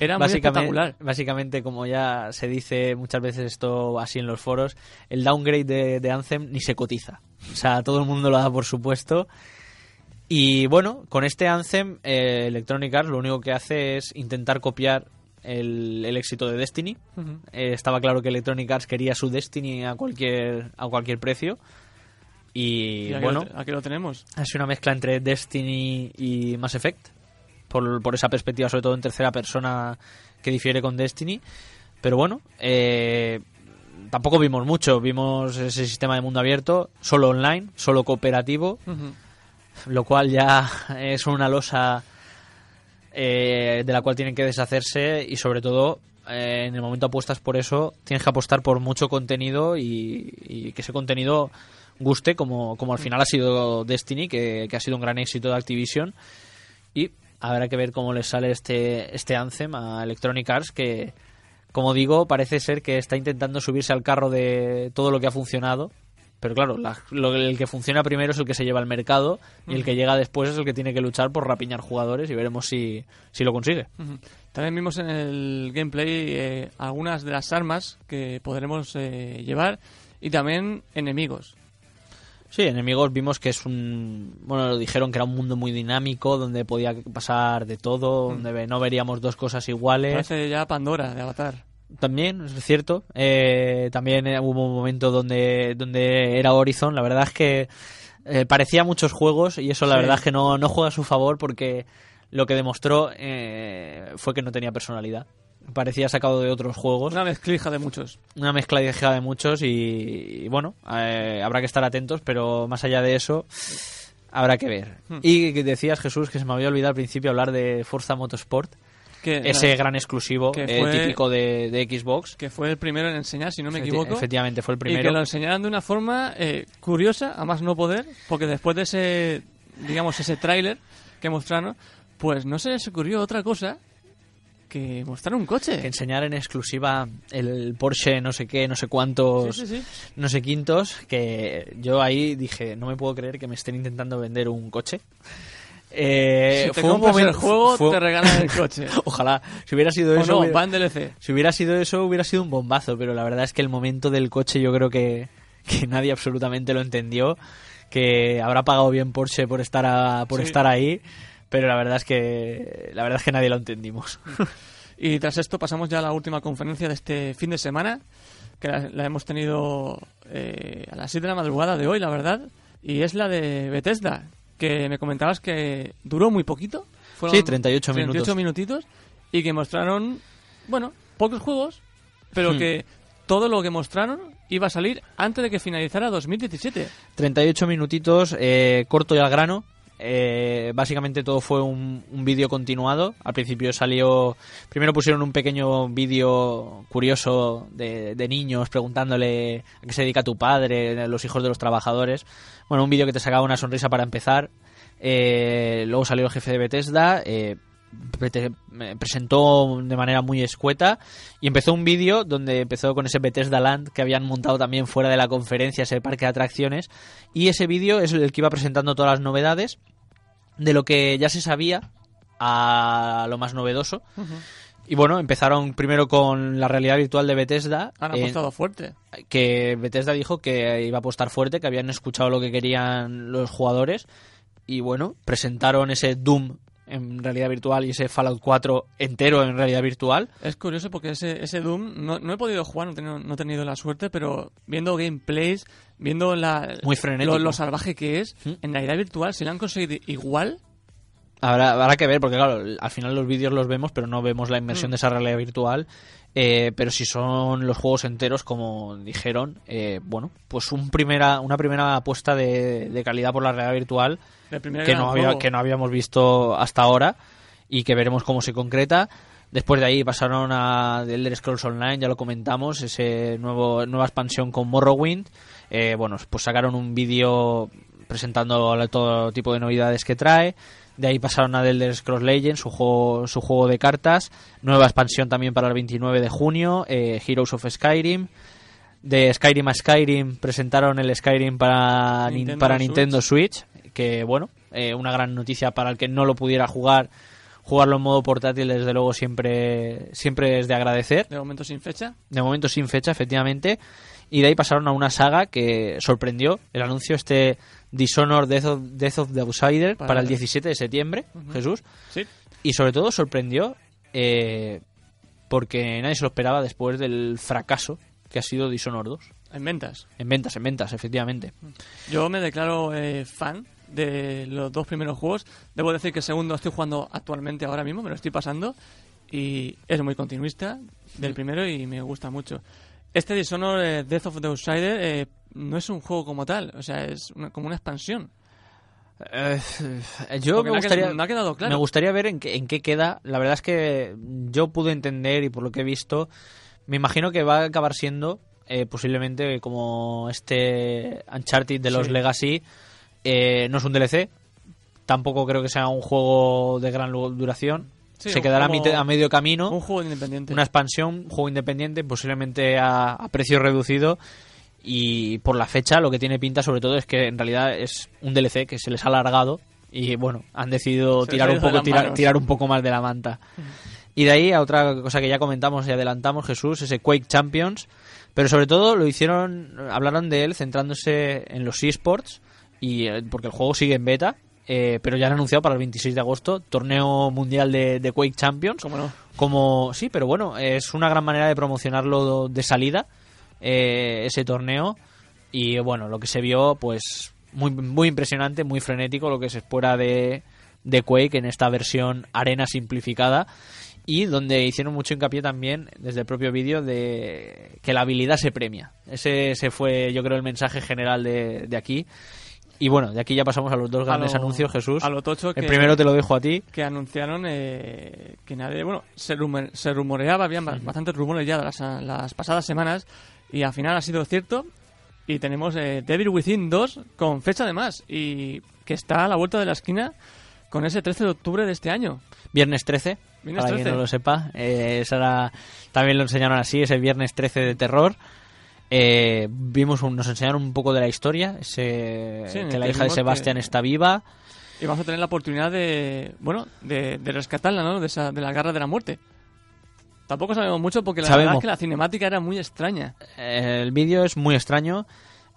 era muy básicamente, espectacular. básicamente, como ya se dice muchas veces esto así en los foros, el downgrade de, de Anthem ni se cotiza. O sea, todo el mundo lo da por supuesto. Y bueno, con este Anthem, eh, Electronic Arts lo único que hace es intentar copiar el, el éxito de Destiny. Eh, estaba claro que Electronic Arts quería su Destiny a cualquier, a cualquier precio. Y, bueno, lo, aquí lo tenemos. ha sido una mezcla entre Destiny y Mass Effect. Por, por esa perspectiva, sobre todo en tercera persona, que difiere con Destiny. Pero bueno, eh, tampoco vimos mucho. Vimos ese sistema de mundo abierto, solo online, solo cooperativo. Lo cual ya [laughs] es una losa eh, de la cual tienen que deshacerse y sobre todo eh, en el momento apuestas por eso, tienes que apostar por mucho contenido y, que ese contenido guste como, como al final ha sido Destiny, que, que ha sido un gran éxito de Activision y habrá que ver cómo les sale este, este Anthem a Electronic Arts que como digo, parece ser que está intentando subirse al carro de todo lo que ha funcionado. Pero claro, la- lo- el que funciona primero es el que se lleva al mercado y el que llega después es el que tiene que luchar por rapiñar jugadores y veremos si, si lo consigue. También vimos en el gameplay eh, algunas de las armas que podremos eh, llevar y también enemigos. Sí, enemigos vimos que es un... Bueno, lo dijeron que era un mundo muy dinámico, donde podía pasar de todo, donde no veríamos dos cosas iguales. Parece ya Pandora de Avatar. También, es cierto. Eh, también eh, hubo un momento donde, donde era Horizon. La verdad es que eh, parecía muchos juegos y eso la Sí. verdad es que no, no juega a su favor porque lo que demostró eh, fue que no tenía personalidad. Parecía sacado de otros juegos. Una mezclija de muchos. Una mezcla de muchos y, y bueno, eh, habrá que estar atentos, pero más allá de eso, habrá que ver. Hmm. Y decías, Jesús, que se me había olvidado al principio hablar de Forza Motorsport, Que, ese gran exclusivo que eh, fue- típico de, de Xbox. que fue el primero en enseñar, si no me Efecti- equivoco. Efectivamente, fue el Y que primero. lo enseñaran de una forma eh, curiosa, a más no poder, porque después de ese, digamos, ese tráiler que mostraron, pues no se les ocurrió otra cosa que mostrar un coche. Que enseñar en exclusiva el Porsche no sé qué, no sé cuántos, Sí, sí, sí. no sé quintos, que yo ahí dije, no me puedo creer que me estén intentando vender un coche. Eh, si te fue un el juego, fue- te regalan el [laughs] coche. Ojalá, si hubiera sido o eso, no, hubiera- DLC. si hubiera sido eso, hubiera sido un bombazo, pero la verdad es que el momento del coche yo creo que, que nadie absolutamente lo entendió, que habrá pagado bien Porsche por estar a- por Sí. estar ahí, pero la verdad es que la verdad es que nadie lo entendimos. [laughs] Y tras esto pasamos ya a la última conferencia de este fin de semana, que la, la hemos tenido eh, a las 7 de la madrugada de hoy, la verdad, y es la de Bethesda, que me comentabas que duró muy poquito. Fueron Sí, 38 minutos. 38 minutitos, y que mostraron, bueno, pocos juegos, pero Hmm. que todo lo que mostraron iba a salir antes de que finalizara 2017. 38 minutitos, eh, corto y al grano. Eh, básicamente todo fue un, un vídeo continuado. Al principio salió. Primero pusieron un pequeño vídeo curioso de, de niños preguntándole a qué se dedica tu padre, los hijos de los trabajadores. Bueno, un vídeo que te sacaba una sonrisa para empezar. Eh, luego salió el jefe de Bethesda. eh, presentó de manera muy escueta y empezó un vídeo donde empezó con ese Bethesda Land que habían montado también fuera de la conferencia, ese parque de atracciones. Y ese vídeo es el que iba presentando todas las novedades. De lo que ya se sabía a lo más novedoso. Y bueno, empezaron primero con la realidad virtual de Bethesda Han en- apostado fuerte. que Bethesda dijo que iba a apostar fuerte, que habían escuchado lo que querían los jugadores. Y bueno, presentaron ese Doom en realidad virtual y ese Fallout 4 entero en realidad virtual. Es curioso porque ese, ese Doom no, no he podido jugar, no he, tenido, no he tenido la suerte, pero viendo gameplays, viendo la, Muy lo, lo salvaje que es, ¿Mm? en realidad virtual, si lo han conseguido igual, Habrá, habrá que ver, porque claro, al final los vídeos los vemos, pero no vemos la inmersión Mm. de esa realidad virtual. Eh, pero si son los juegos enteros, como dijeron, eh, bueno, pues un primera, una primera apuesta de, de calidad por la realidad virtual que no, había, que no habíamos visto hasta ahora y que veremos cómo se concreta. Después de ahí pasaron a The Elder Scrolls Online, ya lo comentamos, ese nuevo nueva expansión con Morrowind. Eh, bueno, pues sacaron un vídeo presentando todo tipo de novedades que trae. De ahí pasaron a The Elder Scrolls Legends, su juego, su juego de cartas. Nueva expansión también para el 29 de junio, eh, Heroes of Skyrim. De Skyrim a Skyrim presentaron el Skyrim para Nin- Nintendo para Switch. Nintendo Switch, que bueno, eh, una gran noticia para el que no lo pudiera jugar. Jugarlo en modo portátil, desde luego, siempre, siempre es de agradecer. De momento sin fecha. De momento sin fecha, efectivamente. Y de ahí pasaron a una saga que sorprendió. El anuncio este Dishonored Death of, Death of the Outsider Para- para, el 17 de septiembre, Jesús. Sí. Y sobre todo sorprendió eh, porque nadie se lo esperaba después del fracaso que ha sido Dishonored 2. En ventas. En ventas, en ventas, efectivamente. Yo me declaro eh, fan de los dos primeros juegos. Debo decir que el segundo estoy jugando actualmente ahora mismo, me lo estoy pasando. Y es muy continuista del primero y me gusta mucho. Este Dishonored eh, Death of the Outsider eh, no es un juego como tal, o sea, es una- como una expansión. Eh, yo Porque me gustaría, quedado- no ha quedado claro. me gustaría ver en qué, en qué queda. La verdad es que yo pude entender y por lo que he visto, me imagino que va a acabar siendo eh, posiblemente como este Uncharted de los Sí. Legacy. Eh, no es un DLC, tampoco creo que sea un juego de gran duración. Sí, Se quedará a, medio camino. Un juego independiente. Una expansión, un juego independiente, posiblemente a, a precio reducido. Y por la fecha, lo que tiene pinta sobre todo es que en realidad es un DLC que se les ha alargado. Y bueno, han decidido Se tirar un, poco, tirar, un poco más de la manta. Y de ahí a otra cosa que ya comentamos y adelantamos, Jesús, ese Quake Champions. Pero sobre todo lo hicieron, hablaron de él centrándose en los eSports. Y, eh, porque el juego sigue en beta. eh, pero ya han anunciado para el 26 de agosto torneo mundial de, de Quake Champions ¿Cómo no? como sí pero bueno es una gran manera de promocionarlo de salida eh, ese torneo y bueno lo que se vio pues muy, muy impresionante, muy frenético, lo que se espera de, de Quake en esta versión arena simplificada y donde hicieron mucho hincapié también desde el propio vídeo de que la habilidad se premia. Ese, ese fue yo creo el mensaje general de, de aquí. Y bueno, de aquí ya pasamos a los dos grandes lo- anuncios, Jesús. a lo tocho que- el primero te lo dejo a ti. que anunciaron eh, que nadie, bueno, se, rumo- se rumoreaba, habían ba- bastantes rumores ya las, las pasadas semanas y al final ha sido cierto y tenemos eh, Devil Within 2 con fecha de más y que está a la vuelta de la esquina con ese 13 de octubre de este año. Viernes 13, Viernes para 13. quien no lo sepa. Eh, también lo enseñaron así, ese viernes 13 de terror. Eh, vimos un- nos enseñaron un poco de la historia, ese, Sí, que la hija de Sebastián que- está viva. Y vamos a tener la oportunidad de, bueno, de, de rescatarla, ¿no? De, esa, de la garra de la muerte. Tampoco sabemos mucho porque la verdad es que la cinemática era muy extraña. El vídeo es muy extraño.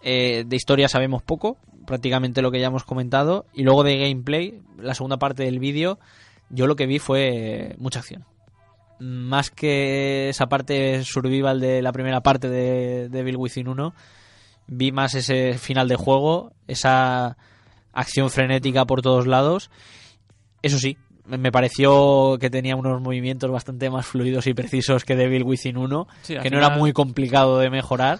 eh, de historia sabemos poco, prácticamente lo que ya hemos comentado. Y luego de gameplay, la segunda parte del vídeo, yo lo que vi fue mucha acción. Más que esa parte survival de la primera parte de Devil Within 1, vi más ese final de juego, esa acción frenética por todos lados. Eso sí, me pareció que tenía unos movimientos bastante más fluidos y precisos que Devil Within 1, Sí, al que no era muy complicado de mejorar.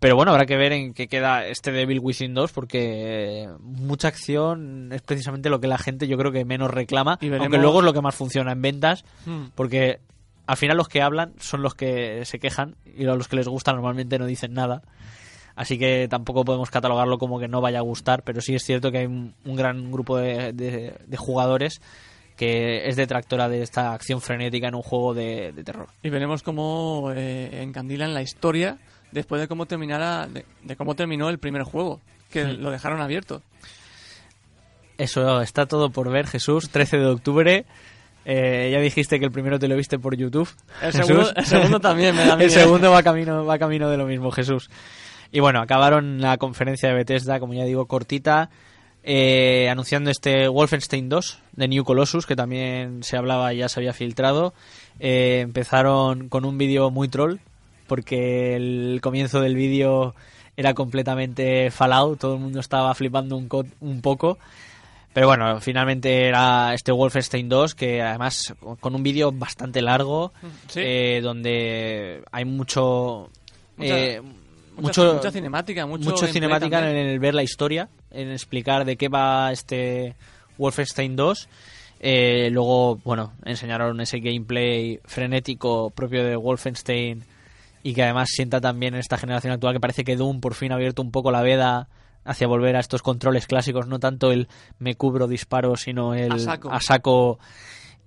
Pero bueno, habrá que ver en qué queda este Devil Within 2 porque mucha acción es precisamente lo que la gente yo creo que menos reclama, Y veremos- aunque luego es lo que más funciona en ventas, Hmm. porque al final los que hablan son los que se quejan y a los que les gusta normalmente no dicen nada. Así que tampoco podemos catalogarlo como que no vaya a gustar, pero sí es cierto que hay un, un gran grupo de, de- de jugadores que es detractora de esta acción frenética en un juego de, de terror. Y veremos cómo eh, encandilan la historia después de cómo terminara, de, de cómo terminó el primer juego, que Hmm. lo dejaron abierto. Eso está todo por ver, Jesús. 13 de octubre. Eh, ya dijiste que el primero te lo viste por YouTube. El Jesús. segundo, el segundo también me da [laughs] El miedo. segundo va camino, va camino de lo mismo, Jesús. Y bueno, acabaron la conferencia de Bethesda, como ya digo, cortita, eh, anunciando este Wolfenstein 2 de New Colossus, que también se hablaba y ya se había filtrado. Eh, empezaron con un vídeo muy troll, porque el comienzo del vídeo era completamente Fallout, todo el mundo estaba flipando un, co- un poco. Pero bueno, finalmente era este Wolfenstein 2, que además con un vídeo bastante largo, Sí. eh, donde hay mucho... Eh, Mucho, mucha cinemática, mucho, cinemática en el ver la historia, en explicar de qué va este Wolfenstein 2. Eh, luego, bueno, enseñaron ese gameplay frenético propio de Wolfenstein y que además sienta también en esta generación actual que parece que Doom por fin ha abierto un poco la veda hacia volver a estos controles clásicos, no tanto el me cubro disparo, sino el A saco. a saco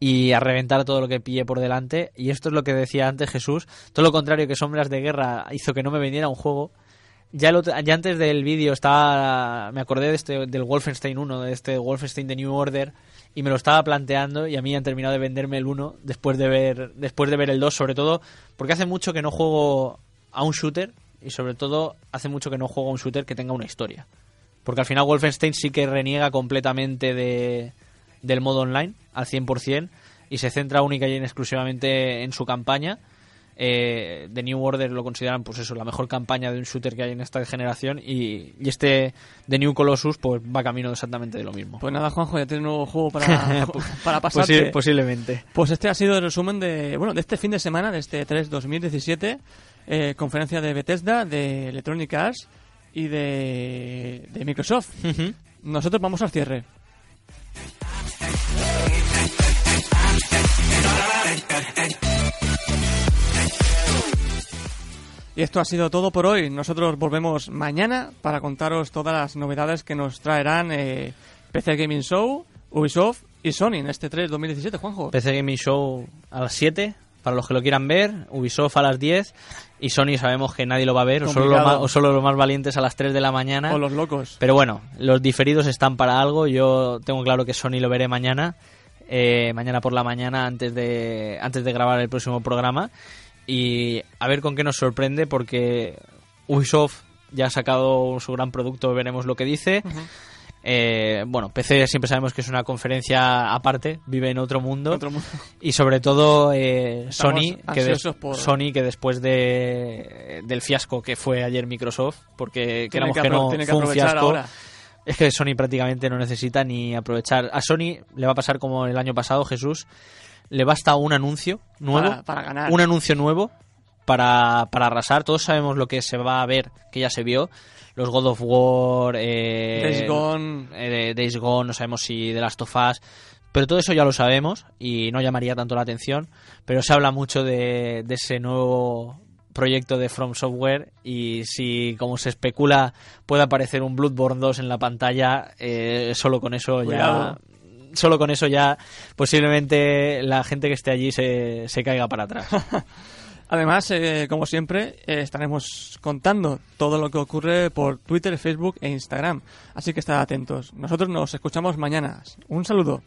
y a reventar todo lo que pille por delante. Y esto es lo que decía antes Jesús, todo lo contrario que Sombras de Guerra hizo que no me vendiera un juego. Ya, otro- ya antes del vídeo estaba me acordé de este del Wolfenstein 1, de este Wolfenstein de New Order y me lo estaba planteando y a mí han terminado de venderme el 1 después de ver después de ver el 2, sobre todo porque hace mucho que no juego a un shooter y sobre todo hace mucho que no juego a un shooter que tenga una historia. Porque al final Wolfenstein sí que reniega completamente de, del modo online al 100% y se centra única y exclusivamente en su campaña. Eh, The New Order lo consideran pues eso la mejor campaña de un shooter que hay en esta generación y, y este The New Colossus pues va camino exactamente de lo mismo. Pues nada, Juanjo, ya tienes un nuevo juego para, [laughs] para pasarte. Posi- posiblemente. Pues este ha sido el resumen de, bueno, de este fin de semana, de este 3 2017, eh, conferencia de Bethesda, de Electronic Arts y de, de Microsoft. Nosotros vamos al cierre. Y esto ha sido todo por hoy. Nosotros volvemos mañana para contaros todas las novedades que nos traerán eh, PC Gaming Show, Ubisoft y Sony en este 3 2017, Juanjo. PC Gaming Show a las 7, para los que lo quieran ver, Ubisoft a las 10 y Sony sabemos que nadie lo va a ver, o solo, los más, o solo los más valientes a las 3 de la mañana. O los locos. Pero bueno, los diferidos están para algo, yo tengo claro que Sony lo veré mañana, eh, mañana por la mañana antes de, antes de grabar el próximo programa y a ver con qué nos sorprende porque Ubisoft ya ha sacado su gran producto, veremos lo que dice. Eh, bueno, PC siempre sabemos que es una conferencia aparte, vive en otro mundo. Otro mundo. Y sobre todo eh, Sony, que, por- Sony, que después de, del fiasco que fue ayer Microsoft, porque queramos que, que, no tiene que fue un aprovechar fiasco, ahora. Es que Sony prácticamente no necesita ni aprovechar. A Sony le va a pasar como el año pasado, Jesús, le basta un anuncio nuevo, Para, para ganar. un anuncio nuevo para, para arrasar. Todos sabemos lo que se va a ver, que ya se vio. Los God of War, eh, Days Gone. eh, Days Gone, no sabemos si de Last of Us, pero todo eso ya lo sabemos y no llamaría tanto la atención, pero se habla mucho de, de ese nuevo proyecto de From Software y si, como se especula, puede aparecer un Bloodborne 2 en la pantalla, eh, solo con eso Cuidado. ya... Solo con eso ya posiblemente la gente que esté allí se, se caiga para atrás. [laughs] Además, eh, como siempre, eh, estaremos contando todo lo que ocurre por Twitter, Facebook e Instagram. Así que estad atentos. Nosotros nos escuchamos mañana. Un saludo.